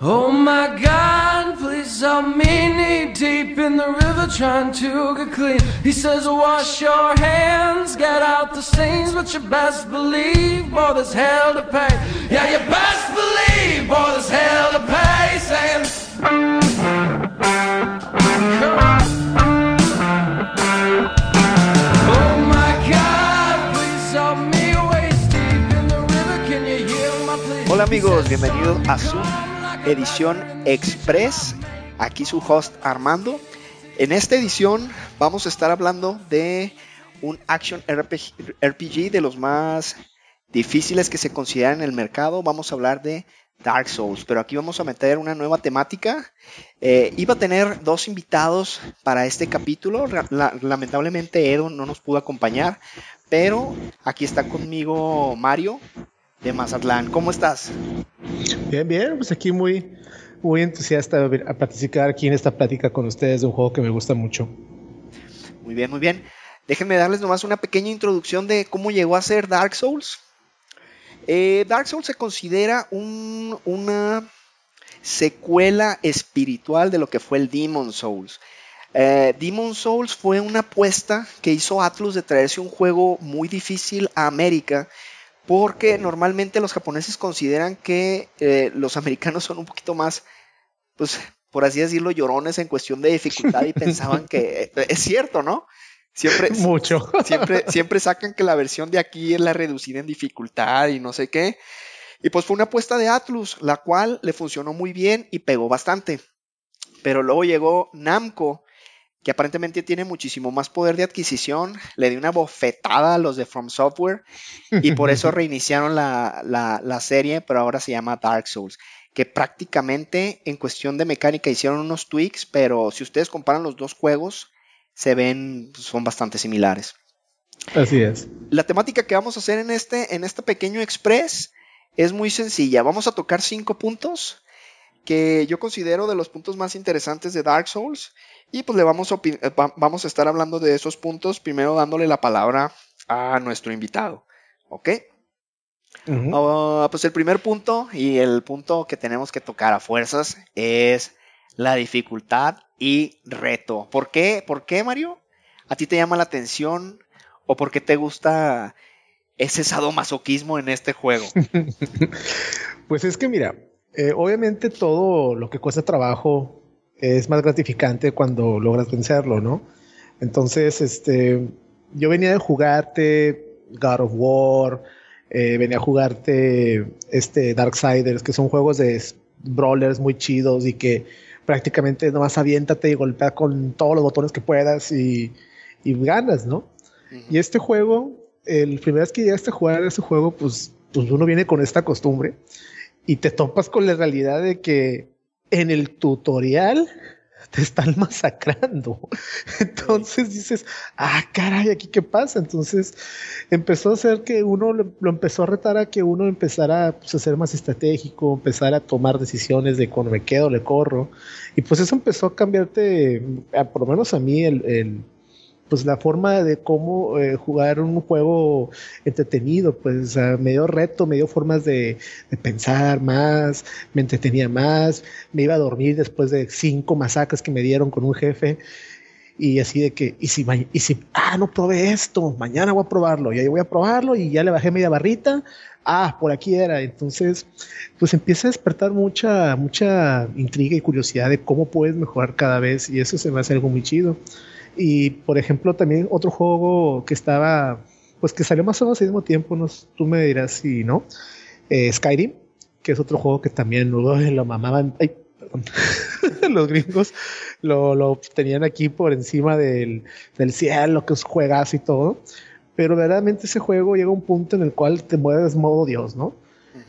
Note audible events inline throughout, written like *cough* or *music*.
Oh my God, please help me knee deep in the river trying to get clean. He says, wash your hands, get out the stains, but you best believe, boy, there's hell to pay. Yeah, you best believe, boy, there's hell to pay. Saying, come on. Oh my God, please help me waist deep in the river. Can you hear my plea? Hola amigos, bienvenidos a su edición Express. Aquí su host Armando. En esta edición vamos a estar hablando de un action RPG, de los más difíciles que se consideran en el mercado. Vamos a hablar de Dark Souls, pero aquí vamos a meter una nueva temática. Eh, iba a tener dos invitados para este capítulo. Lamentablemente Edo no nos pudo acompañar, pero aquí está conmigo Mario de Mazatlán. ¿Cómo estás? Bien, bien, pues aquí muy, muy entusiasta a participar aquí en esta plática con ustedes de un juego que me gusta mucho. Muy bien, muy bien. Déjenme darles nomás una pequeña introducción de cómo llegó a ser Dark Souls. Eh, Dark Souls se considera un- una secuela espiritual de lo que fue el Demon Souls. Eh, Demon Souls fue una apuesta que hizo Atlus de traerse un juego muy difícil a América porque normalmente los japoneses consideran que eh, los americanos son un poquito más, pues, por así decirlo, llorones en cuestión de dificultad y pensaban que *laughs* es cierto, ¿no? Siempre, *laughs* Mucho. siempre, siempre sacan que la versión de aquí es la reducida en dificultad y no sé qué. Y pues fue una apuesta de Atlus, la cual le funcionó muy bien y pegó bastante. Pero luego llegó Namco, que aparentemente tiene muchísimo más poder de adquisición, le dio una bofetada a los de From Software y por eso *laughs* reiniciaron la, la- la serie, pero ahora se llama Dark Souls, que prácticamente en cuestión de mecánica hicieron unos tweaks, pero si ustedes comparan los dos juegos, se ven, son bastante similares. Así es. La temática que vamos a hacer en este, en este pequeño express es muy sencilla. Vamos a tocar cinco puntos que yo considero de los puntos más interesantes de Dark Souls. Y pues le vamos a, eh, va- vamos a estar hablando de esos puntos, primero dándole la palabra a nuestro invitado. ¿Ok? Ah, pues el primer punto y el punto que tenemos que tocar a fuerzas es la dificultad y reto. ¿Por qué? ¿Por qué, Mario? ¿A ti te llama la atención o por qué te gusta ese sadomasoquismo en este juego? *laughs* Pues es que mira, eh, obviamente todo lo que cuesta trabajo es más gratificante cuando logras vencerlo, ¿no? Entonces, este, yo venía de jugarte God of War, eh, venía a jugarte este Darksiders, que son juegos de brawlers muy chidos y que prácticamente nomás aviéntate y golpea con todos los botones que puedas y, y ganas, ¿no? Y este juego, el primera vez que llegaste a jugar ese juego, pues, pues uno viene con esta costumbre y te topas con la realidad de que en el tutorial te están *laughs* masacrando. Entonces dices, ah, caray, aquí qué pasa. Entonces empezó a hacer que uno lo, empezó a retar a que uno empezara pues, a ser más estratégico, empezar a tomar decisiones de cuando me quedo, le corro. Y pues eso empezó a cambiarte, por lo menos a mí, el- pues la forma de cómo eh, jugar un juego entretenido, pues sea, me dio reto, me dio formas de, pensar más, me entretenía más, me iba a dormir después de cinco masacres que me dieron con un jefe y así de que, y si, y si, ah, no probé esto, mañana voy a probarlo, y ahí voy a probarlo y ya le bajé media barrita, ah, por aquí era, entonces, pues empieza a despertar mucha, mucha intriga y curiosidad de cómo puedes mejorar cada vez y eso se me hace algo muy chido. Y por ejemplo, también otro juego que estaba, pues que salió más o menos al mismo tiempo, no, tú me dirás si no, eh, Skyrim, que es otro juego que también uy, *laughs* lo mamaban, ay, perdón, *laughs* los gringos lo, lo tenían aquí por encima del, del cielo, que es juegas y todo, pero verdaderamente ese juego llega a un punto en el cual te mueves modo Dios, ¿no?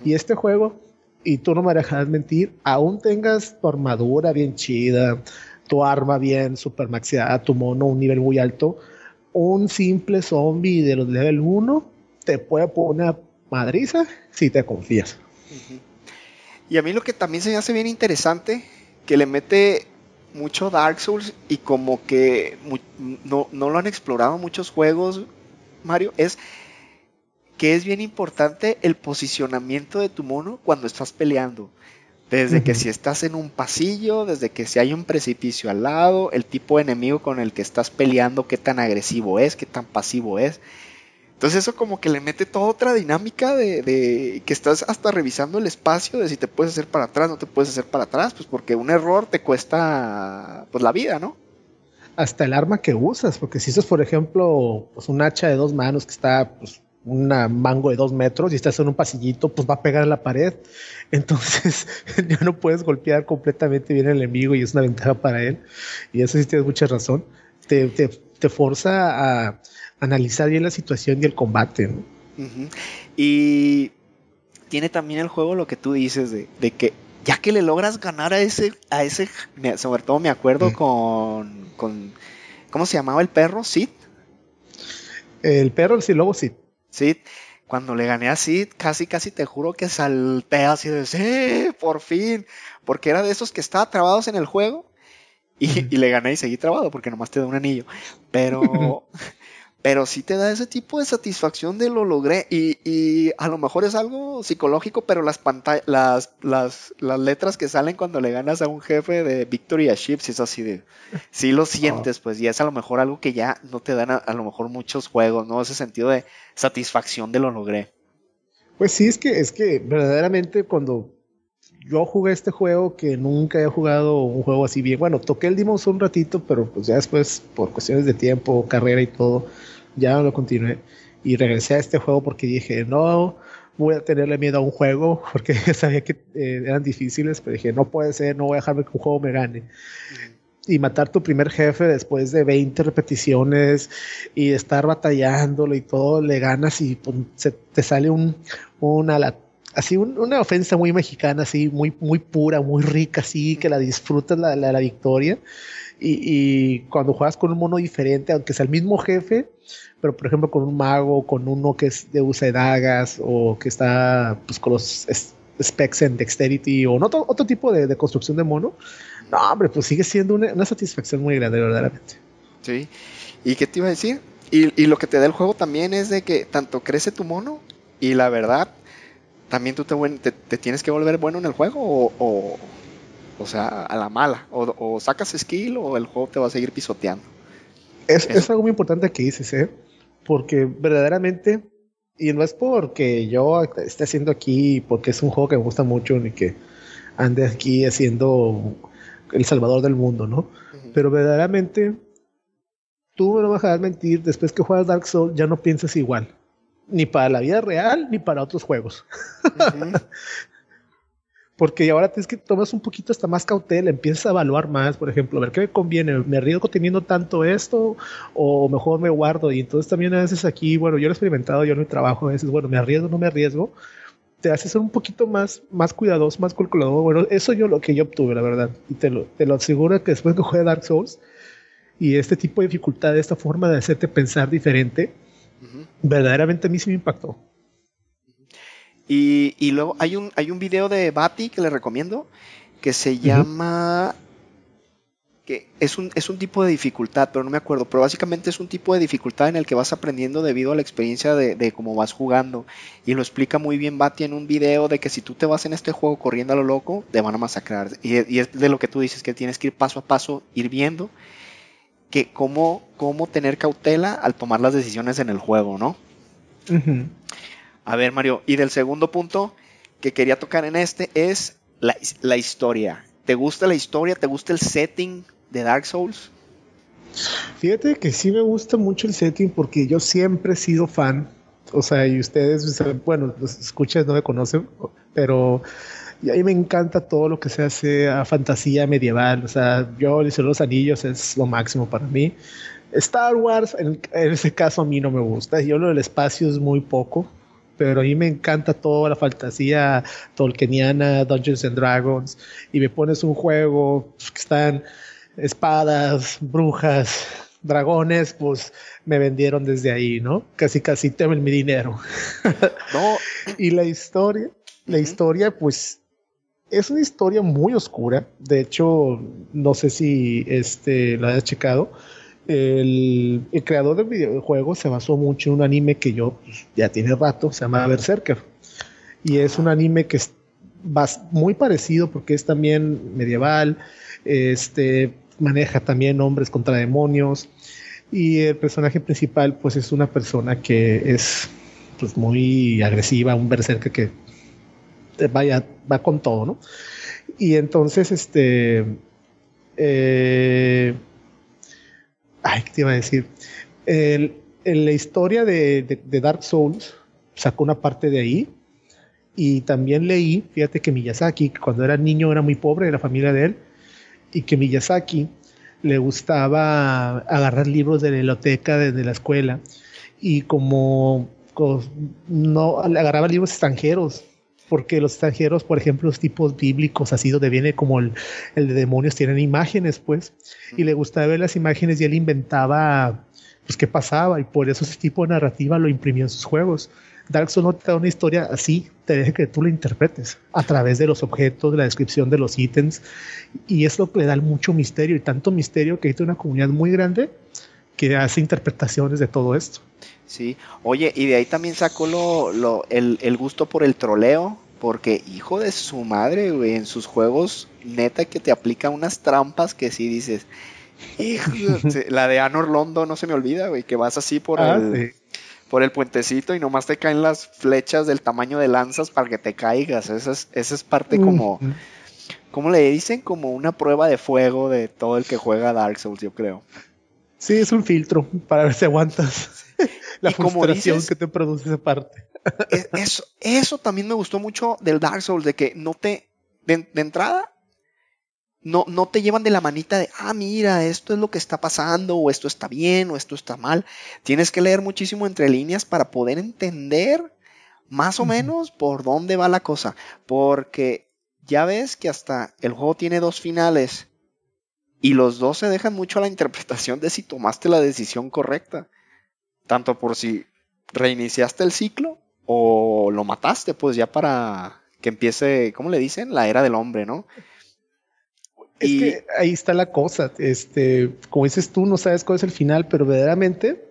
Y este juego, y tú no me dejarás mentir, aún tengas tu armadura bien chida, tu arma bien super maxiada, tu mono un nivel muy alto, un simple zombie de los level 1 te puede poner una madriza si te confías. Y a mí lo que también se me hace bien interesante, que le mete mucho Dark Souls y como que no, no lo han explorado muchos juegos, Mario, es que es bien importante el posicionamiento de tu mono cuando estás peleando. Desde que si estás en un pasillo, desde que si hay un precipicio al lado, el tipo de enemigo con el que estás peleando, qué tan agresivo es, qué tan pasivo es. Entonces eso como que le mete toda otra dinámica de, de, que estás hasta revisando el espacio de si te puedes hacer para atrás, no te puedes hacer para atrás, pues porque un error te cuesta pues la vida, ¿no? Hasta el arma que usas, porque si usas por ejemplo pues un hacha de dos manos que está pues un mango de dos metros y estás en un pasillito, pues va a pegar en la pared. Entonces *laughs* ya no puedes golpear completamente bien al enemigo y es una ventaja para él. Y eso sí tienes mucha razón. Te, te, te forza a analizar bien la situación y el combate. ¿no? Y tiene también el juego lo que tú dices de, de, que ya que le logras ganar a ese, a ese, sobre todo me acuerdo con, con, ¿cómo se llamaba el perro? ¿Sid? El perro, sí, lobo Sid. Sid, cuando le gané a Sid, casi, casi te juro que salté así de, por fin, porque era de esos que estaba trabados en el juego y, y le gané y seguí trabado porque nomás te da un anillo, pero... *laughs* pero sí te da ese tipo de satisfacción de lo logré y, y a lo mejor es algo psicológico, pero las pantallas, las, las, las, letras que salen cuando le ganas a un jefe de Victory Ships es así de, sí lo sientes, pues, y es a lo mejor algo que ya no te dan a, a, lo mejor muchos juegos, ¿no? Ese sentido de satisfacción de lo logré. Pues sí, es que, es que verdaderamente cuando yo jugué este juego que nunca he jugado un juego así bien, bueno, toqué el Demon's un ratito, pero pues ya después, por cuestiones de tiempo, carrera y todo, ya no lo continué. Y regresé a este juego porque dije, no voy a tenerle miedo a un juego, *laughs* porque *laughs* sabía que eh, eran difíciles, pero dije, no puede ser, no voy a dejarme que un juego me gane. Y matar tu primer jefe después de 20 repeticiones y estar batallándolo y todo, le ganas y se te sale un, una, así un, una ofensa muy mexicana, así muy, muy pura, muy rica, así que la disfrutas la, la, la victoria. Y, y, cuando juegas con un mono diferente, aunque sea el mismo jefe, pero por ejemplo con un mago, con uno que es de usa de dagas o que está pues con los specs en dexterity o otro, otro tipo de, construcción de mono, no, hombre, pues sigue siendo una, una, satisfacción muy grande, verdaderamente. Sí. ¿Y qué te iba a decir? Y, y, lo que te da el juego también es de que tanto crece tu mono y la verdad, también tú te, te, te tienes que volver bueno en el juego o, o, o sea, a la mala. O, o, sacas skill o el juego te va a seguir pisoteando. Es, es algo muy importante que dices, ¿eh? Porque verdaderamente, y no es porque yo esté haciendo aquí, porque es un juego que me gusta mucho, ni que ande aquí haciendo el salvador del mundo, ¿no? Uh -huh. Pero verdaderamente, tú me no vas a mentir, después que juegas Dark Souls ya no piensas igual. Ni para la vida real, ni para otros juegos. Uh *laughs* -huh. Porque ahora tienes que tomas un poquito hasta más cautela, empiezas a evaluar más, por ejemplo, a ver qué me conviene, me arriesgo teniendo tanto esto o mejor me guardo y entonces también a veces aquí, bueno, yo lo he experimentado yo en mi trabajo, a veces, bueno, me arriesgo, no me arriesgo, te hace ser un poquito más, más cuidadoso, más calculador, bueno, eso yo lo que yo obtuve, la verdad, y te lo, te lo aseguro que después que juegue Dark Souls y este tipo de dificultad, esta forma de hacerte pensar diferente, uh -huh. verdaderamente a mí sí me impactó. Y, y, luego hay un, hay un video de Bati que le recomiendo que se llama. Uh -huh. que es un, es un tipo de dificultad, pero no me acuerdo. Pero básicamente es un tipo de dificultad en el que vas aprendiendo debido a la experiencia de, de cómo vas jugando. Y lo explica muy bien Bati en un video de que si tú te vas en este juego corriendo a lo loco, te van a masacrar. Y, y es de lo que tú dices, que tienes que ir paso a paso, ir viendo que cómo, cómo tener cautela al tomar las decisiones en el juego, ¿no? Uh -huh. A ver, Mario, y del segundo punto que quería tocar en este es la, historia. ¿Te gusta la historia? ¿Te gusta el setting de Dark Souls? Fíjate que sí me gusta mucho el setting porque yo siempre he sido fan. O sea, y ustedes, bueno, los escuchas no me conocen, pero y a mí me encanta todo lo que se hace a fantasía medieval. O sea, yo, el los Anillos es lo máximo para mí. Star Wars, en, en ese caso, a mí no me gusta. Yo lo del espacio es muy poco pero a mí me encanta toda la fantasía tolkieniana, Dungeons and Dragons, y me pones un juego que están espadas, brujas, dragones, pues me vendieron desde ahí, ¿no? Casi, casi temen mi dinero. *laughs* No. y la historia, la historia, pues es una historia muy oscura. De hecho, no sé si este, la has checado el, el, creador del videojuego se basó mucho en un anime que yo pues, ya tiene rato, se llama Berserker. Y es un anime que es muy parecido porque es también medieval, este, maneja también hombres contra demonios y el personaje principal pues es una persona que es pues muy agresiva, un berserker que vaya, va con todo, ¿no? Y entonces, este, eh, ay, ¿qué te iba a decir? en la historia de, Dark Souls sacó una parte de ahí y también leí, fíjate que Miyazaki, cuando era niño era muy pobre de la familia de él, y que Miyazaki le gustaba agarrar libros de la biblioteca desde la escuela y como no agarraba libros extranjeros porque los extranjeros, por ejemplo, los tipos bíblicos, así donde viene como el, el de demonios, tienen imágenes, pues, y le gustaba ver las imágenes y él inventaba, pues, qué pasaba, y por eso ese tipo de narrativa lo imprimió en sus juegos. Dark Souls no te da una historia así, te deja que tú la interpretes a través de los objetos, de la descripción de los ítems, y es lo que le da mucho misterio, y tanto misterio que hay una comunidad muy grande que hace interpretaciones de todo esto. Sí, oye, y de ahí también sacó lo, el, el, gusto por el troleo, porque hijo de su madre, güey, en sus juegos, neta que te aplica unas trampas que sí dices, hijo, *laughs* la de Anor Londo no se me olvida, güey, que vas así por ah, el... Por el puentecito y nomás te caen las flechas del tamaño de lanzas para que te caigas. Esa es, esa es parte como, ¿cómo le dicen? Como una prueba de fuego de todo el que juega Dark Souls, yo creo. Sí, es un filtro para ver si aguantas *laughs* la frustración que te produce esa parte. eso, eso también me gustó mucho del Dark Souls, de que no te, de, entrada, no, no te llevan de la manita de, ah, mira, esto es lo que está pasando, o esto está bien, o esto está mal. Tienes que leer muchísimo entre líneas para poder entender más o menos por dónde va la cosa. Porque ya ves que hasta el juego tiene dos finales y los dos se dejan mucho a la interpretación de si tomaste la decisión correcta. Tanto por si reiniciaste el ciclo o lo mataste, pues ya para que empiece, ¿cómo le dicen? La era del hombre, ¿no? Es que ahí está la cosa. Este, como dices tú, no sabes cuál es el final, pero verdaderamente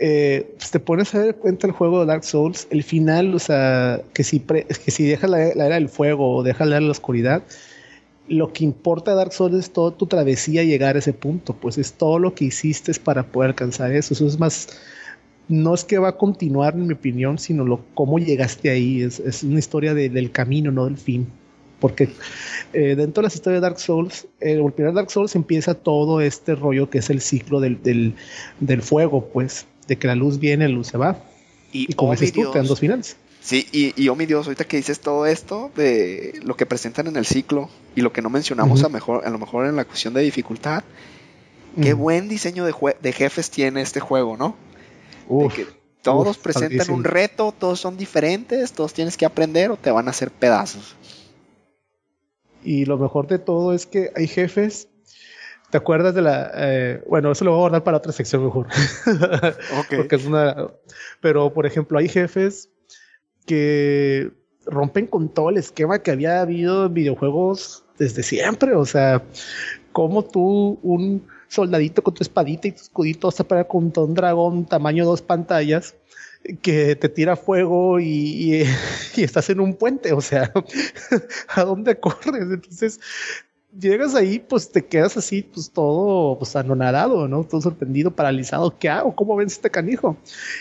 eh, pues te pones a ver cuenta el juego de Dark Souls, el final, o sea, que si, que si dejas la, era del fuego o dejas la era de la oscuridad, lo que importa Dark Souls es toda tu travesía llegar a ese punto, pues es todo lo que hiciste para poder alcanzar eso. Eso es más, no es que va a continuar en mi opinión, sino lo, cómo llegaste ahí. Es, una historia del camino, no del fin. Porque eh, dentro de las historias de Dark Souls, el primer Dark Souls empieza todo este rollo que es el ciclo del, del, fuego, pues, de que la luz viene, la luz se va. Y, como dices tú, te dan dos finales. Sí, y, y oh mi Dios, ahorita que dices todo esto de lo que presentan en el ciclo y lo que no mencionamos a, mejor, a lo mejor en la cuestión de dificultad, qué buen diseño de, de, jefes tiene este juego, ¿no? que todos presentan un reto, todos son diferentes, todos tienes que aprender o te van a hacer pedazos. Y lo mejor de todo es que hay jefes ¿Te acuerdas de la... Eh, bueno, eso lo voy a guardar para otra sección mejor. *laughs* Ok. Porque es una... Pero, por ejemplo, hay jefes que rompen con todo el esquema que había habido en videojuegos desde siempre. O sea, como tú, un soldadito con tu espadita y tu escudito vas a pelear contra un dragón tamaño dos pantallas que te tira fuego y, y, *laughs* estás en un puente, o sea, *laughs* ¿a dónde corres? Entonces, llegas ahí, pues te quedas así, pues todo, pues anonadado, ¿no? Todo sorprendido, paralizado. ¿Qué hago? ¿Cómo ves este canijo?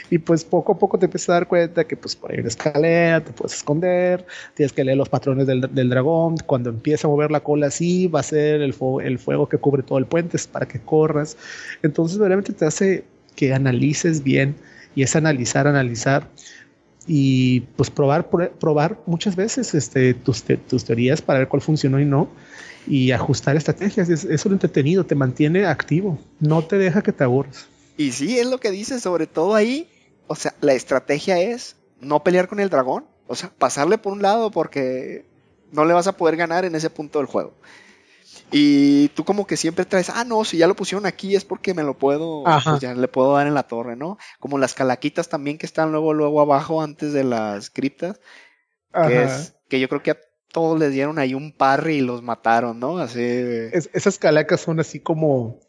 Y pues poco a poco te empiezas a dar cuenta que pues por ahí una escalera, te puedes esconder, tienes que leer los patrones del, dragón. Cuando empieza a mover la cola así, va a ser el, el fuego que cubre todo el puente es para que corras. Entonces, realmente te hace que analices bien y es analizar, analizar y pues probar, probar muchas veces este, tus, tus teorías para ver cuál funcionó y no y ajustar estrategias. Es, es un entretenido, te mantiene activo, no te deja que te aburras. Y sí, es lo que dice, sobre todo ahí. O sea, la estrategia es no pelear con el dragón. O sea, pasarle por un lado porque no le vas a poder ganar en ese punto del juego. Y tú como que siempre traes, ah, no, si ya lo pusieron aquí es porque me lo puedo, pues ya le puedo dar en la torre, ¿no? Como las calaquitas también que están luego, luego abajo antes de las criptas. Que, es, que yo creo que a todos les dieron ahí un parry y los mataron, ¿no? Así. esas calacas son así como,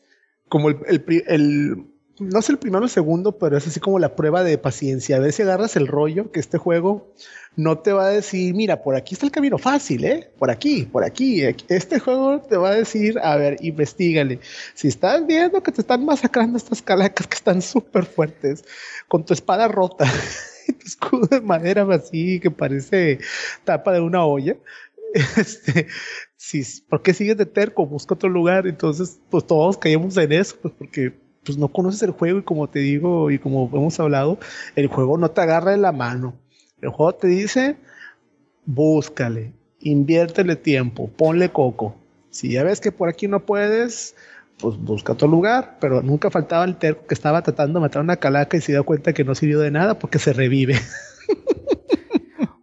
como el, no es el primero o el segundo, pero es así como la prueba de paciencia. A ver si agarras el rollo que este juego no te va a decir, mira, por aquí está el camino fácil, ¿eh? Por aquí, por aquí. Este juego te va a decir, a ver, investigale. Si estás viendo que te están masacrando estas calacas que están súper fuertes, con tu espada rota *laughs* escudo de madera así que parece tapa de una olla, *laughs* este, si, ¿por qué sigues de terco? Busca otro lugar. Entonces, pues todos caímos en eso, pues porque pues no conoces el juego y como te digo y como hemos hablado, el juego no te agarra de la mano. El juego te dice, búscale, inviértele tiempo, ponle coco. Si ya ves que por aquí no puedes, pues busca otro lugar, pero nunca faltaba el terco que estaba tratando de matar una calaca y se dio cuenta que no sirvió de nada porque se revive.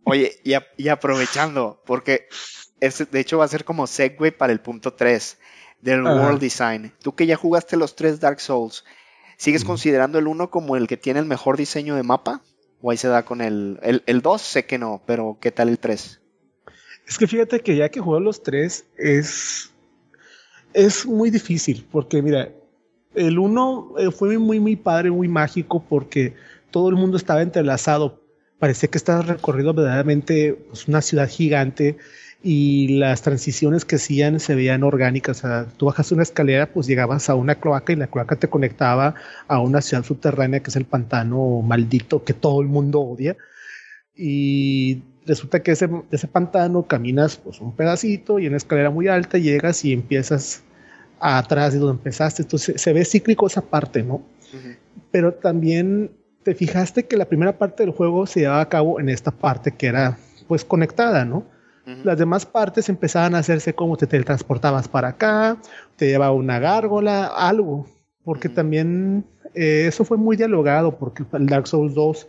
Oye, y, aprovechando, porque este, de hecho va a ser como segue para el punto 3 del World Design. Tú que ya jugaste los tres Dark Souls, ¿sigues considerando el 1 como el que tiene el mejor diseño de mapa? ¿O ahí se da con el, el, 2? Sé que no, pero ¿qué tal el 3? Es que fíjate que ya que juego los tres es, es muy difícil, porque mira, el 1 eh, fue muy, muy padre, muy mágico, porque todo el mundo estaba entrelazado. Parecía que estaba recorrido verdaderamente pues, una ciudad gigante y las transiciones que hacían se veían orgánicas. O sea, tú bajas una escalera, pues llegabas a una cloaca y la cloaca te conectaba a una ciudad subterránea que es el pantano maldito que todo el mundo odia. Y resulta que ese, ese pantano caminas pues un pedacito y en una escalera muy alta llegas y empiezas atrás de donde empezaste. Entonces se ve cíclico esa parte, ¿no? Pero también te fijaste que la primera parte del juego se llevaba a cabo en esta parte que era pues conectada, ¿no? Las demás partes empezaban a hacerse como te teletransportabas para acá, te llevaba una gárgola, algo. Porque también eh, eso fue muy dialogado, porque el Dark Souls 2,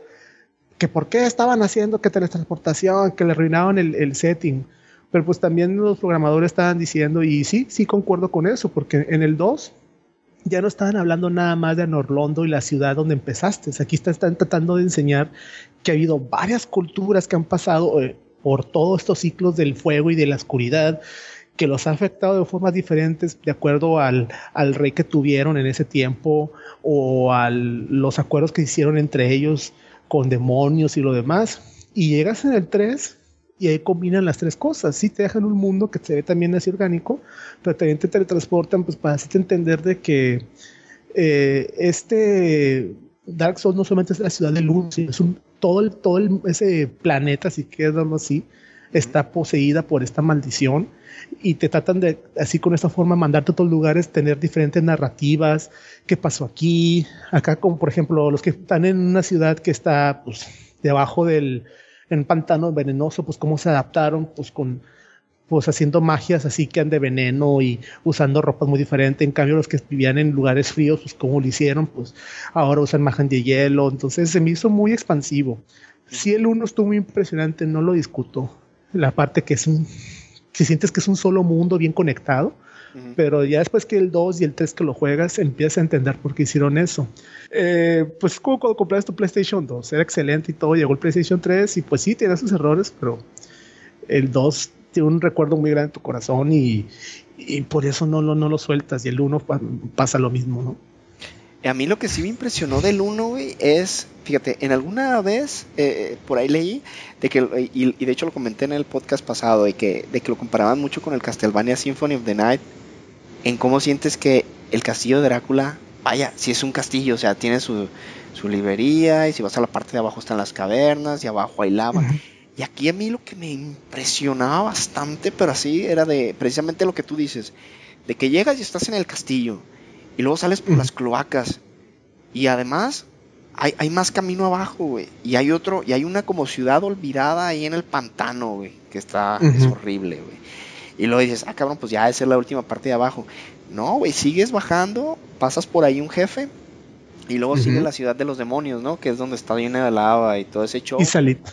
que por qué estaban haciendo que teletransportación, que le arruinaban el, el setting. Pero pues también los programadores estaban diciendo, y sí, sí concuerdo con eso, porque en el 2 ya no estaban hablando nada más de Norlondo y la ciudad donde empezaste. Aquí están tratando de enseñar que ha habido varias culturas que han pasado, eh, por todos estos ciclos del fuego y de la oscuridad que los ha afectado de formas diferentes de acuerdo al, rey que tuvieron en ese tiempo o a los acuerdos que hicieron entre ellos con demonios y lo demás. Y llegas en el 3 y ahí combinan las tres cosas. Sí te dejan un mundo que se ve también así orgánico, pero también te teletransportan pues, para hacerte entender de que eh, este Dark Souls no solamente es la ciudad de luz, sino es un todo, el, todo ese planeta, si quieres verlo así, está poseída por esta maldición y te tratan de, así con esta forma, mandarte a otros lugares, tener diferentes narrativas, qué pasó aquí, acá como por ejemplo los que están en una ciudad que está pues debajo del en pantano venenoso, pues cómo se adaptaron pues con pues haciendo magias así que han de veneno y usando ropas muy diferentes. En cambio, los que vivían en lugares fríos, pues como lo hicieron, pues ahora usan magia de hielo. Entonces se me hizo muy expansivo. Si el uno estuvo muy impresionante, no lo discuto. La parte que es un, si sientes que es un solo mundo bien conectado, pero ya después que el 2 y el 3 que lo juegas, empiezas a entender por qué hicieron eso. Eh, pues como cuando compraste tu PlayStation 2, era excelente y todo, llegó el PlayStation 3 y pues sí, tiene sus errores, pero el 2 tiene un recuerdo muy grande en tu corazón y, por eso no, no, no lo sueltas. Y el 1 pasa lo mismo, ¿no? A mí lo que sí me impresionó del 1, güey, es, fíjate, en alguna vez eh, por ahí leí de que, y, de hecho lo comenté en el podcast pasado, de que, de que lo comparaban mucho con el Castlevania Symphony of the Night, en cómo sientes que el castillo de Drácula, vaya, si es un castillo, o sea, tiene su, su librería, y si vas a la parte de abajo están las cavernas, y abajo hay lava. Y aquí a mí lo que me impresionaba bastante, pero así era de precisamente lo que tú dices, de que llegas y estás en el castillo y luego sales por las cloacas y además hay, hay, más camino abajo, güey, y hay otro, y hay una como ciudad olvidada ahí en el pantano, güey, que está, es horrible, güey. Y luego dices, ah, cabrón, pues ya esa es la última parte de abajo. No, güey, sigues bajando, pasas por ahí un jefe, y luego sigue la ciudad de los demonios, ¿no? Que es donde está llena de lava y todo ese show. Y salito.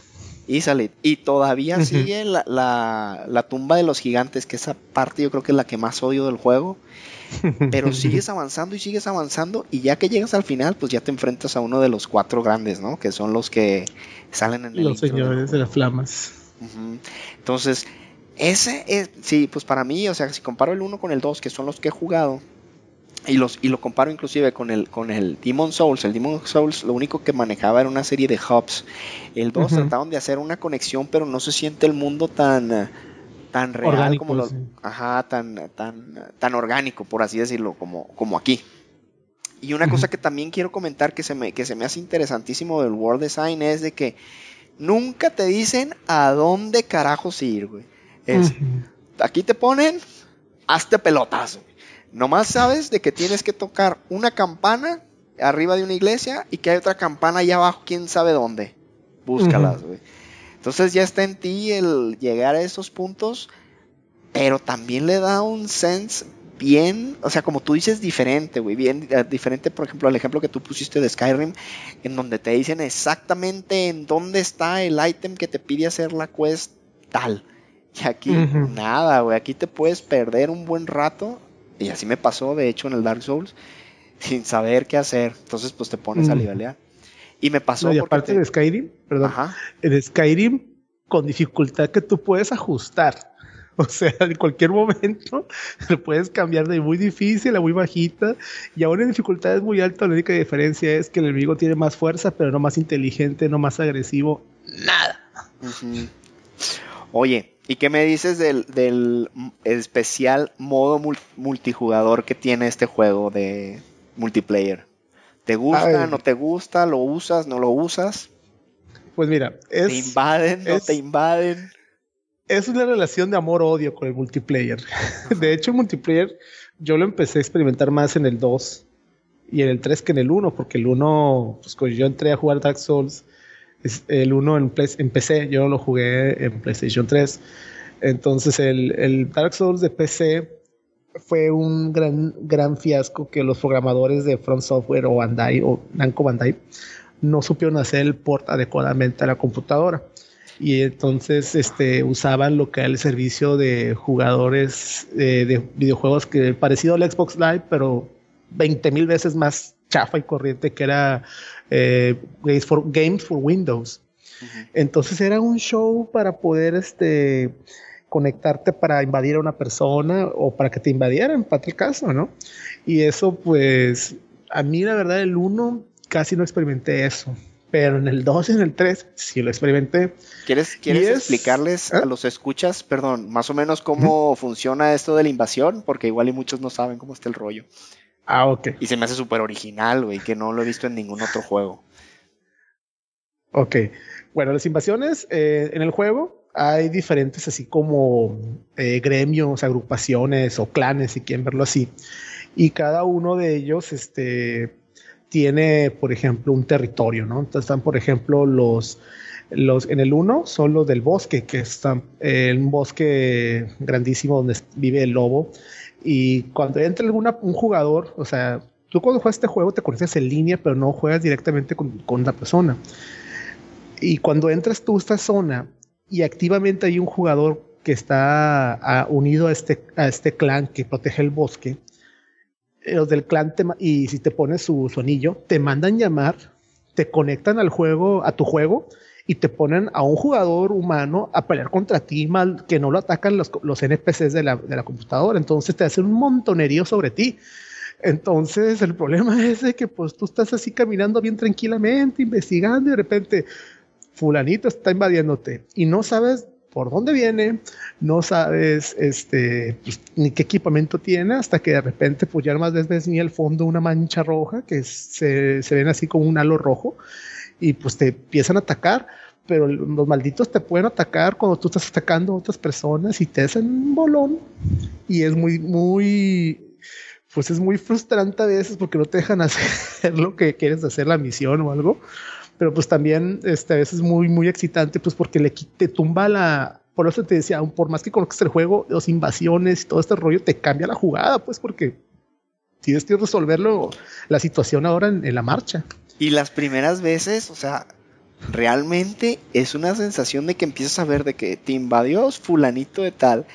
Y Y todavía sigue la, la, tumba de los gigantes, que esa parte yo creo que es la que más odio del juego. *laughs* Pero sigues avanzando y sigues avanzando. Y ya que llegas al final, pues ya te enfrentas a uno de los cuatro grandes, ¿no? Que son los que salen en el. Los señores de las flamas. Entonces, ese es. Sí, pues para mí, o sea, si comparo el 1 con el 2, que son los que he jugado, y, los, y lo comparo inclusive con el, con el Demon Souls. El Demon Souls lo único que manejaba era una serie de hubs. El 2 trataron de hacer una conexión, pero no se siente el mundo tan, tan real como lo, ajá, tan, tan, tan orgánico, por así decirlo, como, como aquí. Y una cosa que también quiero comentar que se, me, que se me hace interesantísimo del World Design es de que nunca te dicen a dónde carajos ir, güey. Es, aquí te ponen, hazte pelotas, Nomás sabes de que tienes que tocar una campana arriba de una iglesia y que hay otra campana allá abajo, quién sabe dónde. Búscalas, güey. Entonces ya está en ti el llegar a esos puntos, pero también le da un sense bien, o sea, como tú dices, diferente, güey, bien eh, diferente, por ejemplo, al ejemplo que tú pusiste de Skyrim, en donde te dicen exactamente en dónde está el ítem que te pide hacer la quest tal. Y aquí nada, güey, aquí te puedes perder un buen rato y así me pasó, de hecho, en el Dark Souls, sin saber qué hacer. Entonces, pues te pones a nivelear. Y me pasó. y aparte de Skyrim, perdón, en Skyrim, con dificultad que tú puedes ajustar. *laughs* O sea, en cualquier momento *laughs* lo puedes cambiar de muy difícil a muy bajita. Y aún en dificultades muy altas, la única diferencia es que el enemigo tiene más fuerza, pero no más inteligente, no más agresivo. Nada. Oye, ¿Y qué me dices del, especial modo multijugador que tiene este juego de multiplayer? ¿Te gusta, no te gusta? ¿Lo usas, no lo usas? Pues mira, es, ¿Te invaden, no te invaden? Es una relación de amor-odio con el multiplayer. *laughs* De hecho, el multiplayer yo lo empecé a experimentar más en el 2 y en el 3 que en el 1, porque el 1, pues cuando yo entré a jugar Dark Souls, el 1 en, en, PC, yo lo jugué en PlayStation 3. Entonces el, Dark Souls de PC fue un gran, gran fiasco que los programadores de Front Software o Bandai o Namco Bandai no supieron hacer el port adecuadamente a la computadora. Y entonces este, usaban lo que era el servicio de jugadores eh, de videojuegos que parecido al Xbox Live, pero 20 mil veces más chafa y corriente que era eh, Games, for, Games for Windows. Entonces era un show para poder este, conectarte para invadir a una persona o para que te invadieran, para el caso, ¿no? Y eso, pues, a mí la verdad, el 1 casi no experimenté eso. Pero en el 2 y en el 3 sí lo experimenté. ¿Quieres, ¿quieres explicarles a ¿Ah? los escuchas, perdón, más o menos cómo funciona esto de la invasión? Porque igual y muchos no saben cómo está el rollo. Ah, ok. Y se me hace súper original, güey, que no lo he visto en ningún otro juego. Ok. Bueno, las invasiones eh, en el juego hay diferentes, así como eh, gremios, agrupaciones o clanes, si quieren verlo así. Y cada uno de ellos este, tiene, por ejemplo, un territorio, ¿no? Entonces están, por ejemplo, los, los en el uno son los del bosque, que están en un bosque grandísimo donde vive el lobo y cuando entra alguna, un jugador, o sea, tú cuando juegas este juego te conectas en línea, pero no juegas directamente con, con la persona. Y cuando entras tú a esta zona y activamente hay un jugador que está unido a este, a este clan que protege el bosque, los del clan y si te pones su, su anillo, te mandan llamar, te conectan al juego, a tu juego, y te ponen a un jugador humano a pelear contra ti mal que no lo atacan los, los NPCs de la, de la, computadora. Entonces te hacen un montonerío sobre ti. Entonces el problema *laughs* es que pues tú estás así caminando bien tranquilamente, investigando y de repente fulanito está invadiéndote y no sabes por dónde viene, no sabes este, pues, ni qué equipamiento tiene, hasta que de repente pues ya más ves ni el fondo una mancha roja que se, se ven así como un halo rojo y pues te empiezan a atacar, pero los malditos te pueden atacar cuando tú estás atacando a otras personas y te hacen un bolón. Y es muy, muy, pues es muy frustrante a veces porque no te dejan *laughs* hacer lo que quieres hacer, la misión o algo. Pero pues también este, a veces es muy, muy excitante, pues porque le te tumba la, por eso te decía, por más que conozcas el juego, las invasiones y todo este rollo, te cambia la jugada, pues porque tienes que resolverlo la situación ahora en la marcha. Y las primeras veces, o sea, realmente es una sensación de que empiezas a ver de que te invadió fulanito de tal.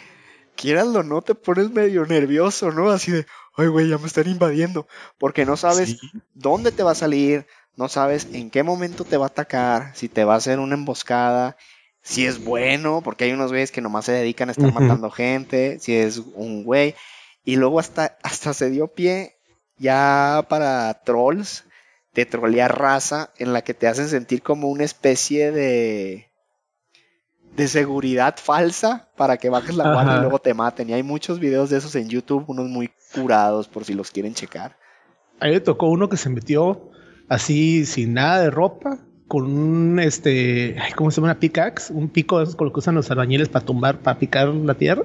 Quieras o no, te pones medio nervioso, ¿no? Así de, ay, güey, ya me están invadiendo. Porque no sabes dónde te va a salir, no sabes en qué momento te va a atacar, si te va a hacer una emboscada, si es bueno, porque hay unos güeyes que nomás se dedican a estar matando gente, si es un güey. Y luego hasta, hasta se dio pie ya para trolls, trolear raza en la que te hacen sentir como una especie de de seguridad falsa para que bajes la guardia y luego te maten. Y hay muchos videos de esos en YouTube, unos muy curados por si los quieren checar. A mí me tocó uno que se metió así sin nada de ropa, con un este, ¿cómo se llama? Una pickaxe, un pico de esos con lo que usan los albañiles para tumbar, para picar la tierra.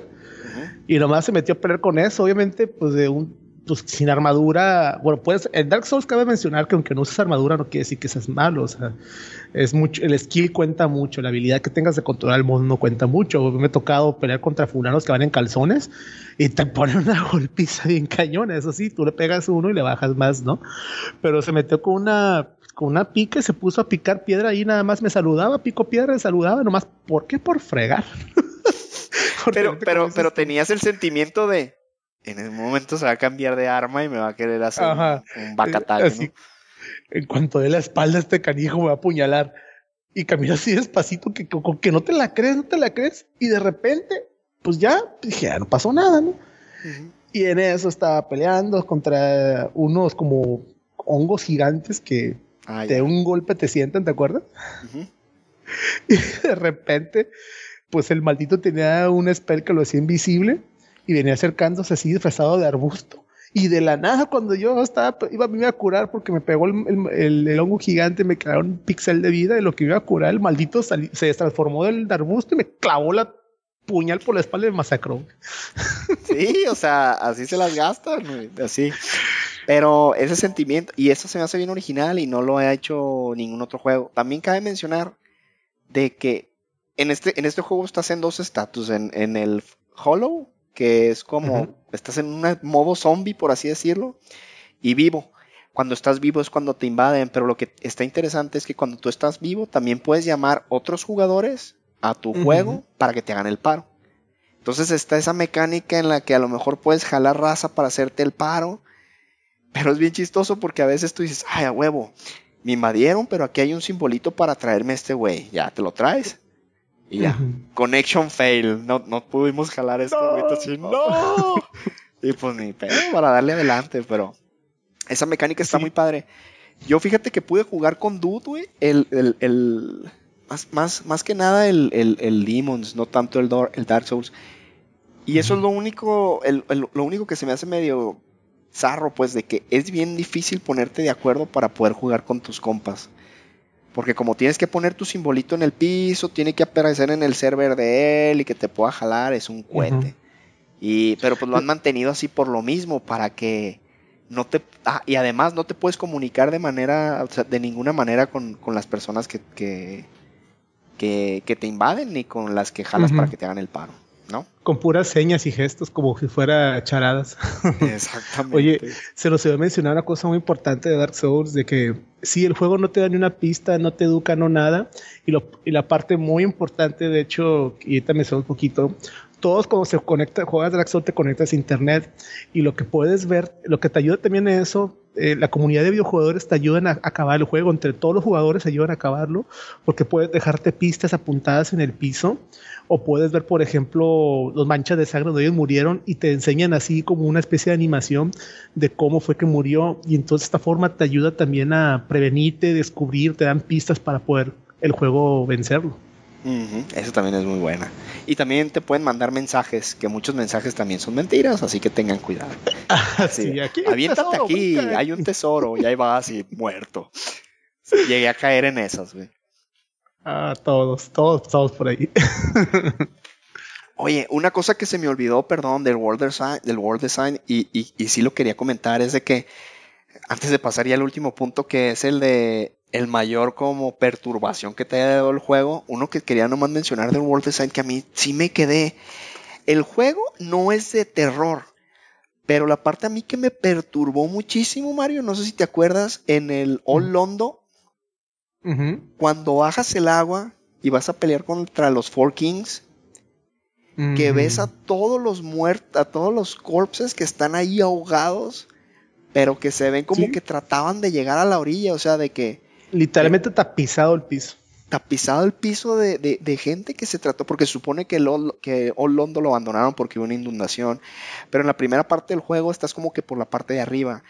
Y nomás se metió a pelear con eso, obviamente, pues de un pues sin armadura, bueno, puedes, en Dark Souls cabe mencionar que aunque no uses armadura no quiere decir que seas malo, o sea, es mucho, el skill cuenta mucho, la habilidad que tengas de controlar el mundo cuenta mucho. Me he tocado pelear contra fulanos que van en calzones y te ponen una *laughs* golpiza bien cañona, eso sí, tú le pegas uno y le bajas más, ¿no? Pero se metió con una con una pica y se puso a picar piedra ahí, nada más me saludaba, pico piedra, me saludaba, nomás, ¿por qué? Por fregar. *laughs* pero, pero, pero tenías el sentimiento de, en el momento se va a cambiar de arma y me va a querer hacer un bacatario. ¿no? En cuanto dé la espalda a este canijo me va a apuñalar. Y camina así despacito que, que, no te la crees, no te la crees. Y de repente, pues ya, dije, ya no pasó nada, ¿no? Y en eso estaba peleando contra unos como hongos gigantes que ah, de un golpe te sientan, ¿te acuerdas? *laughs* Y de repente, pues el maldito tenía un spell que lo hacía invisible y venía acercándose así disfrazado de arbusto. Y de la nada, cuando yo estaba, iba a mí a curar porque me pegó el, el, hongo gigante, me quedaron un pixel de vida y lo que iba a curar, el maldito se transformó del arbusto y me clavó la puñal por la espalda y me masacró. Sí, o sea, así se las gastan, así. Pero ese sentimiento, y eso se me hace bien original y no lo ha hecho ningún otro juego. También cabe mencionar de que en este, en este juego estás en dos estatus, en, en el Hollow que es como, estás en un modo zombie, por así decirlo, y vivo. Cuando estás vivo es cuando te invaden, pero lo que está interesante es que cuando tú estás vivo también puedes llamar otros jugadores a tu juego para que te hagan el paro. Entonces está esa mecánica en la que a lo mejor puedes jalar raza para hacerte el paro, pero es bien chistoso porque a veces tú dices, ay, a huevo, me invadieron, pero aquí hay un simbolito para traerme a este güey, ya te lo traes. Y ya, connection fail. No, no pudimos jalar esto, no, no. *laughs* y pues ni pedo para darle adelante, pero esa mecánica está muy padre. Yo fíjate que pude jugar con Dude, güey. El, el, el, más, más, más que nada el, el, Demons, no tanto el, el Dark Souls. Y eso es lo único, lo único que se me hace medio zarro, pues, de que es bien difícil ponerte de acuerdo para poder jugar con tus compas. Porque como tienes que poner tu simbolito en el piso, tiene que aparecer en el server de él y que te pueda jalar, es un cohete. Y, pero pues lo han mantenido así por lo mismo, para que no te... Ah, y además no te puedes comunicar de manera, o sea, de ninguna manera con, las personas que, que, que, te invaden ni con las que jalas para que te hagan el paro. ¿No? Con puras señas y gestos, como si fuera charadas. *laughs* Exactamente. Oye, se nos iba a mencionar una cosa muy importante de Dark Souls, de que si el juego no te da ni una pista, no te educa, no nada, y, lo, y la parte muy importante, de hecho, y ahorita me un poquito, todos cuando se conecta, juegas Dark Souls te conectas a internet, y lo que puedes ver, lo que te ayuda también en eso, eh, la comunidad de videojugadores te ayudan a, acabar el juego, entre todos los jugadores ayudan a acabarlo, porque puedes dejarte pistas apuntadas en el piso, o puedes ver, por ejemplo, los manchas de sangre donde ellos murieron y te enseñan así como una especie de animación de cómo fue que murió, y entonces esta forma te ayuda también a prevenirte, descubrir, te dan pistas para poder el juego vencerlo. Eso también es muy buena. Y también te pueden mandar mensajes, que muchos mensajes también son mentiras, así que tengan cuidado. *laughs* sí, aquí aviéntate aquí, hay un tesoro, y ahí vas y muerto. *laughs* llegué a caer en esas, güey. Ah, todos, todos todos por ahí. *laughs* Oye, una cosa que se me olvidó, perdón, del World Design, del World Design y, y, y sí lo quería comentar, es de que antes de pasar ya al último punto, que es el de el mayor como perturbación que te haya dado el juego, uno que quería nomás mencionar del World Design que a mí sí me quedé. El juego no es de terror, pero la parte a mí que me perturbó muchísimo, Mario, no sé si te acuerdas, en el All Londo, cuando bajas el agua y vas a pelear contra los Four Kings, que ves a todos los muertos, a todos los corpses que están ahí ahogados, pero que se ven como que trataban de llegar a la orilla, o sea, de que Literalmente tapizado el piso. Tapizado el piso de, gente que se trató, porque se supone que, Old, que Londo lo abandonaron porque hubo una inundación. Pero en la primera parte del juego estás como que por la parte de arriba.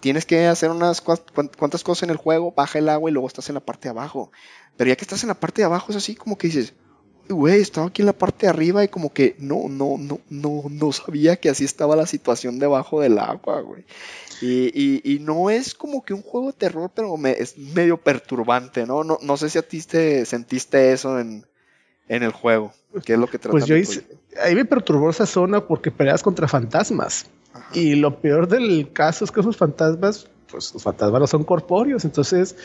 Tienes que hacer unas cuantas cosas en el juego, baja el agua y luego estás en la parte de abajo. Pero ya que estás en la parte de abajo es así como que dices, güey, estaba aquí en la parte de arriba y como que no, no, no, no, no sabía que así estaba la situación debajo del agua, güey. Y, no es como que un juego de terror, pero es medio perturbante, ¿no? ¿no? No sé si a ti te sentiste eso en, el juego. ¿Qué es lo que trata Pues yo hice, ahí me perturbó esa zona porque peleas contra fantasmas. Y lo peor del caso es que esos fantasmas, pues los fantasmas no son corpóreos, entonces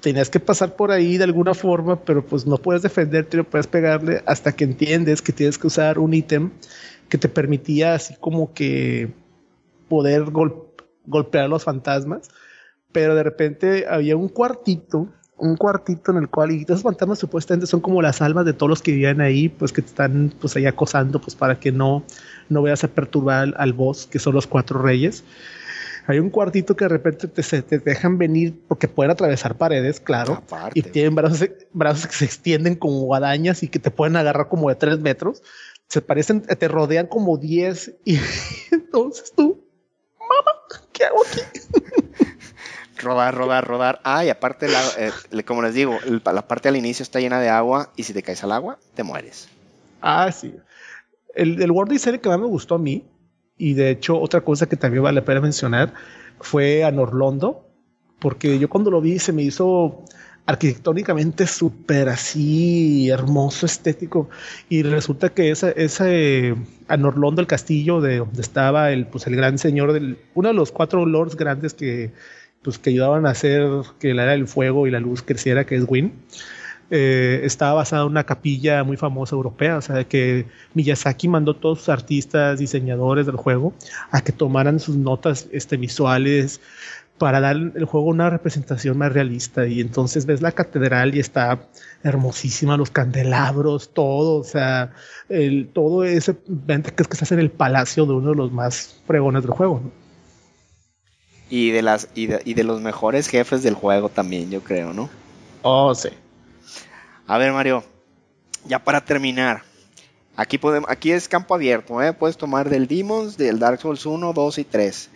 tenías que pasar por ahí de alguna forma, pero pues no puedes defenderte, no puedes pegarle hasta que entiendes que tienes que usar un ítem que te permitía así como que poder golpear a los fantasmas, pero de repente había un cuartito un cuartito en el cual, y esos fantasmas supuestamente son como las almas de todos los que vivían ahí, pues que te están pues ahí acosando, pues para que no, no vayas a perturbar al, boss, que son los cuatro reyes. Hay un cuartito que de repente te, te dejan venir porque pueden atravesar paredes, claro, y tienen brazos, brazos que se extienden como guadañas y que te pueden agarrar como de tres metros. Se parecen, te rodean como diez y *laughs* entonces tú, mamá, ¿qué hago aquí? Rodar, rodar, rodar. Ah, y aparte, eh, como les digo, la parte al inicio está llena de agua y si te caes al agua, te mueres. Ah, sí. El, el World Design que más me gustó a mí, y de hecho otra cosa que también vale la pena mencionar, fue a Norlondo, porque yo cuando lo vi se me hizo arquitectónicamente súper así hermoso, estético. Y resulta que esa, ese a Norlondo, el castillo de donde estaba el, pues, el gran señor del, uno de los cuatro lords grandes que pues, que ayudaban a hacer que la era del fuego y la luz creciera, que es Win. Eh, estaba basada en una capilla muy famosa europea, o sea, que Miyazaki mandó a todos sus artistas, diseñadores del juego a que tomaran sus notas este, visuales para dar al juego una representación más realista. Y entonces ves la catedral y está hermosísima, los candelabros, todo, o sea, el, todo ese, que es que estás en el palacio de uno de los más fregones del juego. ¿no? Y de las y de, los mejores jefes del juego también, yo creo, ¿no? Oh, sí. A ver, Mario, ya para terminar. Aquí podemos aquí es campo abierto, ¿eh? Puedes tomar del Demons, del Dark Souls 1, 2 y 3.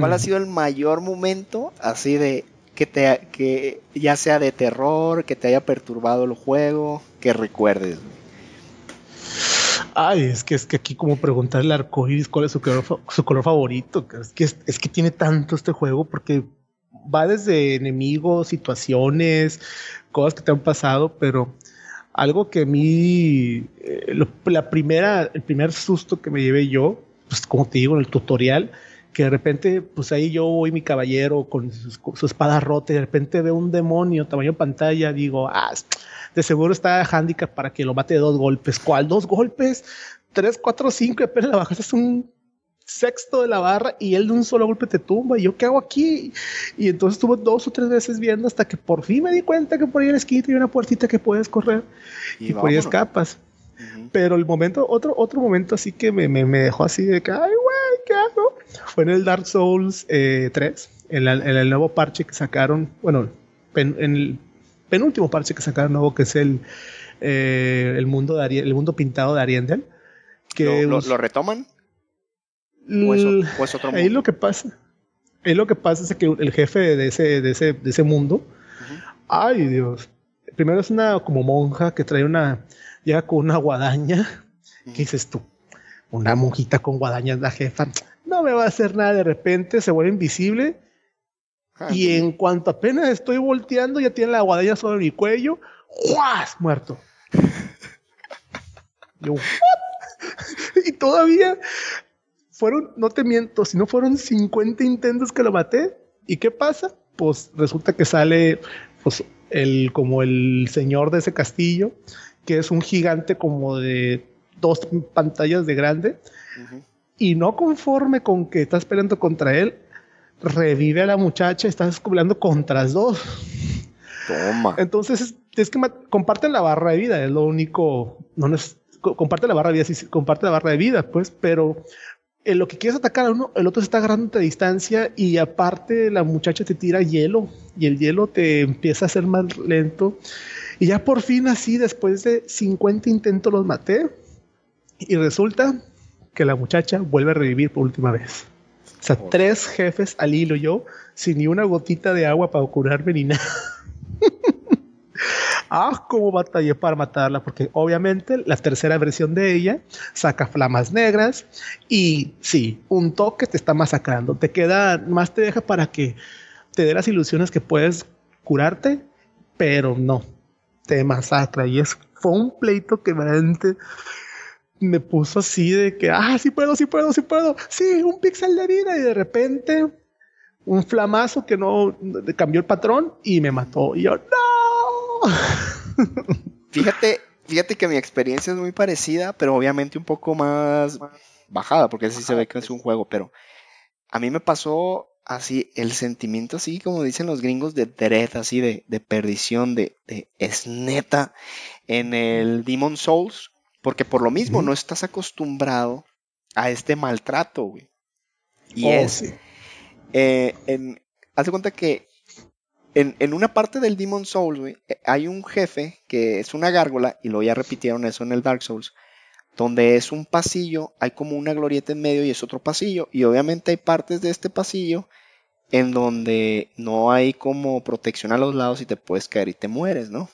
¿Cuál ha sido el mayor momento así de que te que ya sea de terror, que te haya perturbado el juego, que recuerdes? Ay, es que es que aquí como preguntarle al arcoiris cuál es su color, su color favorito. Es que, es, que tiene tanto este juego porque va desde enemigos, situaciones, cosas que te han pasado, pero algo que a mí, eh, la primera, el primer susto que me llevé yo, pues como te digo en el tutorial, que de repente, pues ahí yo voy mi caballero con su, espada rota y de repente veo un demonio tamaño pantalla, digo, ah, de seguro está handicap para que lo mate de dos golpes. ¿Cuál? Dos golpes, tres, cuatro, cinco, y apenas la bajas es un sexto de la barra y él de un solo golpe te tumba. ¿Y yo qué hago aquí? Y entonces estuve dos o tres veces viendo hasta que por fin me di cuenta que por ahí en la esquina hay una puertita que puedes correr y, por ahí escapas. Pero el momento, otro, otro momento así que me, me, dejó así de que, ay, güey, ¿qué hago? Fue en el Dark Souls 3, eh, en, el nuevo parche que sacaron, bueno, en, el penúltimo parche que sacaron nuevo, que es el, eh, el, mundo, de el mundo pintado de Ariendel. Que ¿Lo, retoman? ¿O es, otro mundo? Ahí lo que pasa, ahí lo que pasa es que el jefe de ese, de ese, de ese mundo, ay Dios, primero es una como monja que trae una llega con una guadaña. ¿Qué dices tú? Una monjita con guadaña la jefa. No me va a hacer nada de repente, se vuelve invisible. Y en cuanto apenas estoy volteando, ya tiene la guadaña sobre mi cuello. ¡Juas! Muerto. *laughs* Yo, *laughs* y todavía fueron, no te miento, si no fueron 50 intentos que lo maté. ¿Y qué pasa? Pues resulta que sale pues, el, como el señor de ese castillo que es un gigante como de dos pantallas de grande. Y no conforme con que estás peleando contra él, revive a la muchacha, estás peleando contra las dos. Toma. Entonces es, que comparten la barra de vida, es lo único. No es, comparte la barra de vida, sí, comparte la barra de vida, pues, pero en lo que quieres atacar a uno, el otro se está agarrando a distancia y aparte la muchacha te tira hielo y el hielo te empieza a hacer más lento y ya por fin así, después de 50 intentos los maté. Y resulta que la muchacha vuelve a revivir por última vez. O sea, tres jefes al hilo yo, sin ni una gotita de agua para curarme ni nada. *laughs* ah, cómo batallé para matarla, porque obviamente la tercera versión de ella saca flamas negras y sí, un toque te está masacrando. Te queda, más te deja para que te dé las ilusiones que puedes curarte, pero no, te masacra y es fue un pleito que realmente me puso así de que, ah, sí puedo, sí puedo, sí puedo, sí, un pixel de vida y de repente un flamazo que no cambió el patrón y me mató. Y yo, no. *laughs* Fíjate, fíjate que mi experiencia es muy parecida, pero obviamente un poco más bajada, porque así se ve que es un juego, pero a mí me pasó así el sentimiento así como dicen los gringos de dread, así de, de perdición, de, de, en el Demon Souls, porque por lo mismo no estás acostumbrado a este maltrato, güey. Y oh, es, eh, en, haz de cuenta que en, en, una parte del Demon Souls, güey, eh, hay un jefe que es una gárgola, y lo ya repitieron eso en el Dark Souls, donde es un pasillo, hay como una glorieta en medio y es otro pasillo, y obviamente hay partes de este pasillo en donde no hay como protección a los lados y te puedes caer y te mueres, ¿no?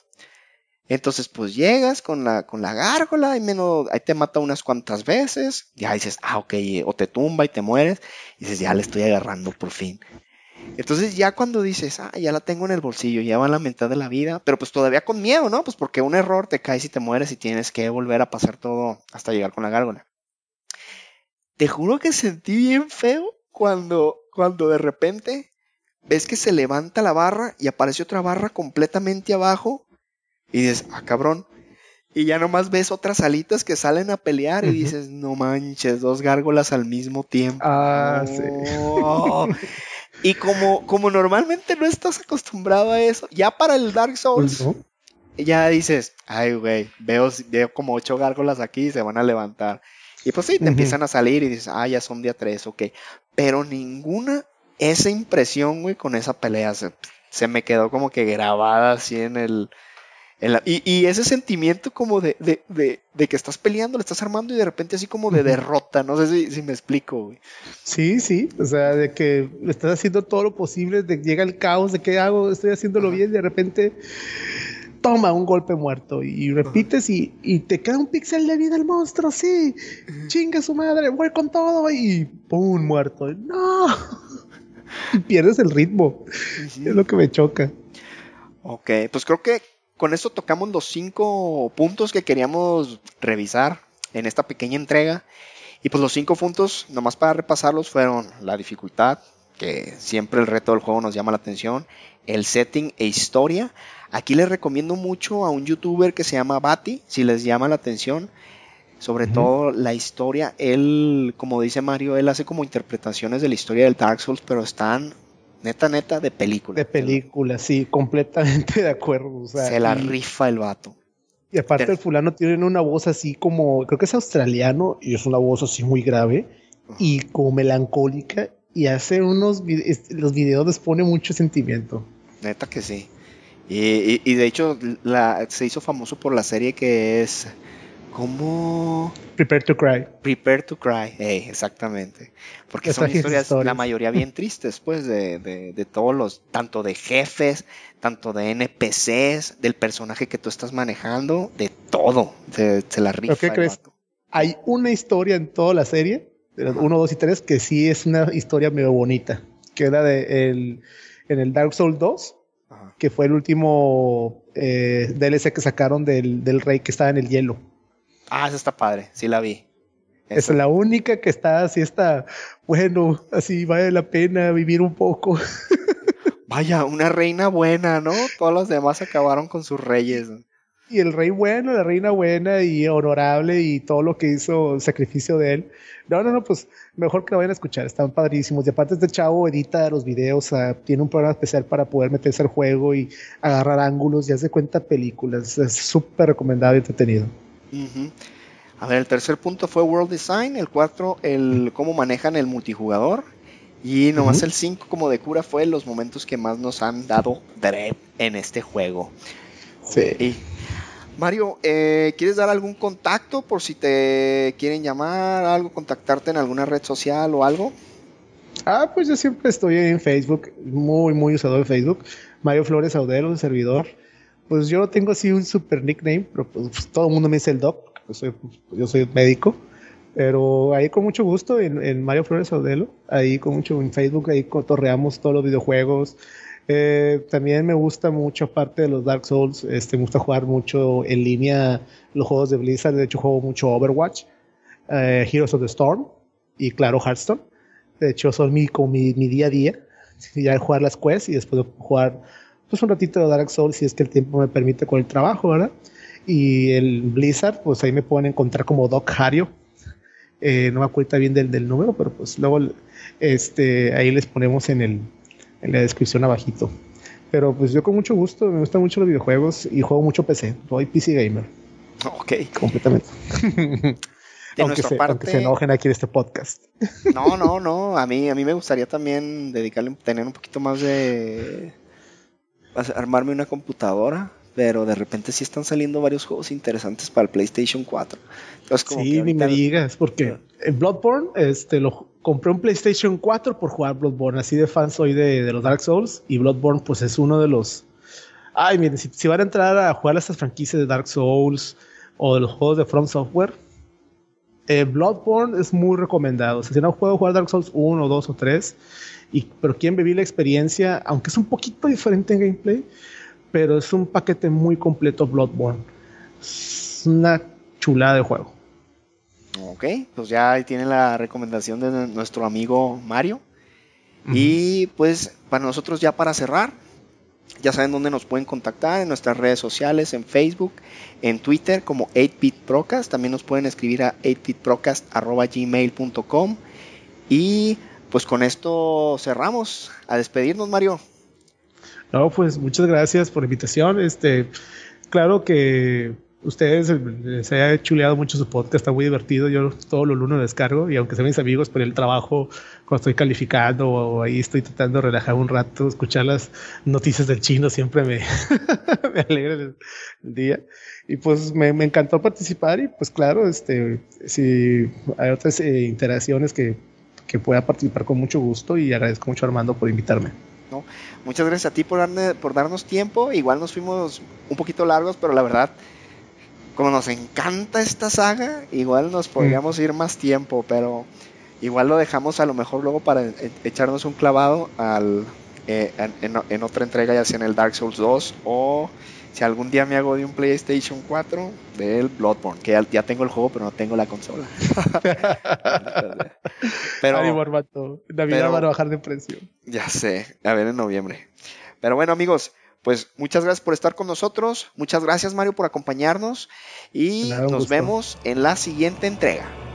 Entonces, pues llegas con la, con la gárgola y menos, ahí te mata unas cuantas veces, ya dices, ah, ok, o te tumba y te mueres, y dices, ya le estoy agarrando por fin. Entonces ya cuando dices, ah, ya la tengo en el bolsillo, ya va la mitad de la vida, pero pues todavía con miedo, ¿no? Pues porque un error te caes y te mueres y tienes que volver a pasar todo hasta llegar con la gárgola. Te juro que sentí bien feo cuando, cuando de repente ves que se levanta la barra y aparece otra barra completamente abajo y dices, ah, cabrón. Y ya nomás ves otras alitas que salen a pelear y dices, no manches, dos gárgolas al mismo tiempo. Ah, sí. Y como, como normalmente no estás acostumbrado a eso, ya para el Dark Souls, ya dices, ay, güey, veo, veo como ocho gárgolas aquí y se van a levantar. Y pues sí, te empiezan a salir y dices, ah, ya son día tres, ok. Pero ninguna, esa impresión, güey, con esa pelea se, se me quedó como que grabada así en el, y, ese sentimiento como de, que estás peleando, le estás armando y de repente así como de derrota, no sé si, me explico, güey. Sí, sí, o sea, de que le estás haciendo todo lo posible, de llega el caos, de qué hago, estoy haciéndolo bien y de repente toma un golpe muerto y repites y, te queda un píxel de vida el monstruo, sí, chinga su madre, voy con todo y ¡pum! muerto. No, *laughs* pierdes el ritmo, es lo que me choca. Ok, pues creo que con esto tocamos los cinco puntos que queríamos revisar en esta pequeña entrega. Y pues los cinco puntos, nomás para repasarlos, fueron la dificultad, que siempre el reto del juego nos llama la atención, el setting e historia. Aquí les recomiendo mucho a un youtuber que se llama Bati, si les llama la atención. Sobre todo la historia, él, como dice Mario, él hace como interpretaciones de la historia del Dark Souls, pero están Neta, neta, de película. De película, sí, completamente de acuerdo. Se la rifa el vato. Y aparte el fulano tiene una voz así como, creo que es australiano y es una voz así muy grave y como melancólica y hace unos, los videos les pone mucho sentimiento. Neta que sí. Y, y, de hecho la, se hizo famoso por la serie que es como... Prepare to Cry. Prepare to Cry, exactamente. Porque son historias, la mayoría bien tristes, pues, de, de, todos los, tanto de jefes, tanto de NPCs, del personaje que tú estás manejando, de todo. Se, la rifa. ¿Qué crees? Hay una historia en toda la serie, uno, dos y tres, que sí es una historia medio bonita, que era de el, en el Dark Souls 2, que fue el último eh, DLC que sacaron del, del rey que estaba en el hielo. Ah, esa está padre, sí la vi. Es la única que está así, está, bueno, así vale la pena vivir un poco. *laughs* Vaya, una reina buena, ¿no? Todos los demás acabaron con sus reyes. Y el rey bueno, la reina buena y honorable y todo lo que hizo el sacrificio de él. No, no, no, pues mejor que lo vayan a escuchar, están padrísimos. Y aparte este chavo edita los videos, tiene un programa especial para poder meterse al juego y agarrar ángulos y hace cuenta películas. Es súper recomendado y entretenido. A ver, el tercer punto fue World Design, el cuatro, el cómo manejan el multijugador. Y nomás el 5 como de cura fue los momentos que más nos han dado Dread en este juego. Sí. Mario, eh, ¿quieres dar algún contacto por si te quieren llamar, algo, contactarte en alguna red social o algo? Ah, pues yo siempre estoy en Facebook, muy, muy usado en Facebook. Mario Flores Audero, servidor. Pues yo tengo así un super nickname, pero pues, todo el mundo me dice el doc, pues yo soy médico. Pero ahí con mucho gusto en, Mario Flores Audelo, ahí con mucho en Facebook, ahí cotorreamos todos los videojuegos. Eh, también me gusta mucho, aparte de los Dark Souls, este, me gusta jugar mucho en línea los juegos de Blizzard. De hecho, juego mucho Overwatch, eh, Heroes of the Storm y claro, Hearthstone. De hecho, son mi, como mi, mi día a día. Ya jugar las quests y después jugar pues un ratito de Dark Souls si es que el tiempo me permite con el trabajo, ¿verdad? Y el Blizzard, pues ahí me pueden encontrar como Doc Hario. Eh, no me acuerdo bien del, del, número, pero pues luego este, ahí les ponemos en, el, en la descripción abajito. Pero pues yo con mucho gusto, me gustan mucho los videojuegos y juego mucho PC. Soy PC gamer. Ok. Completamente. *laughs* aunque, se, aunque, se, enojen aquí en este podcast. No, no, no. A mí, a mí me gustaría también dedicarle, tener un poquito más de armarme una computadora, pero de repente sí están saliendo varios juegos interesantes para el PlayStation 4. sí, ni me digas, porque en Bloodborne este, lo compré un PlayStation 4 por jugar Bloodborne, así de fan soy de, los Dark Souls, y Bloodborne pues es uno de los... Ay, miren, si, van a entrar a jugar a estas franquicias de Dark Souls o de los juegos de From Software, eh, Bloodborne es muy recomendado. si no jugado jugar Dark Souls 1, 2 o 3, y, pero quieren vivir la experiencia, aunque es un poquito diferente en gameplay, pero es un paquete muy completo Bloodborne. Es una chulada de juego. Ok, pues ya ahí tiene la recomendación de nuestro amigo Mario. Y pues para nosotros ya para cerrar, ya saben dónde nos pueden contactar en nuestras redes sociales, en Facebook, en Twitter como 8bitprocast. También nos pueden escribir a 8bitprocast.gmail.com. Y pues con esto cerramos. A despedirnos, Mario. No, pues muchas gracias por la invitación. Este, claro que ustedes eh, se ha chuleado mucho su podcast, está muy divertido. Yo todos los lunes descargo y aunque sean mis amigos por el trabajo, cuando estoy calificando o ahí estoy tratando de relajar un rato, escuchar las noticias del chino siempre me, *laughs* me alegra el, día. Y pues me, me, encantó participar y pues claro, este, si hay otras eh, interacciones que que pueda participar con mucho gusto y agradezco mucho a Armando por invitarme. No, muchas gracias a ti por, por darnos tiempo. Igual nos fuimos un poquito largos, pero la verdad, como nos encanta esta saga, igual nos podríamos ir más tiempo, pero igual lo dejamos a lo mejor luego para e, echarnos un clavado al, eh, en, en, otra entrega, ya sea en el Dark Souls 2 o si algún día me hago de un PlayStation 4, del Bloodborne, que ya, tengo el juego, pero no tengo la consola. *laughs* pero, Navidad van a bajar de precio. Ya sé, a ver en noviembre. Pero bueno, amigos, pues muchas gracias por estar con nosotros. Muchas gracias, Mario, por acompañarnos. Y nos vemos en la siguiente entrega.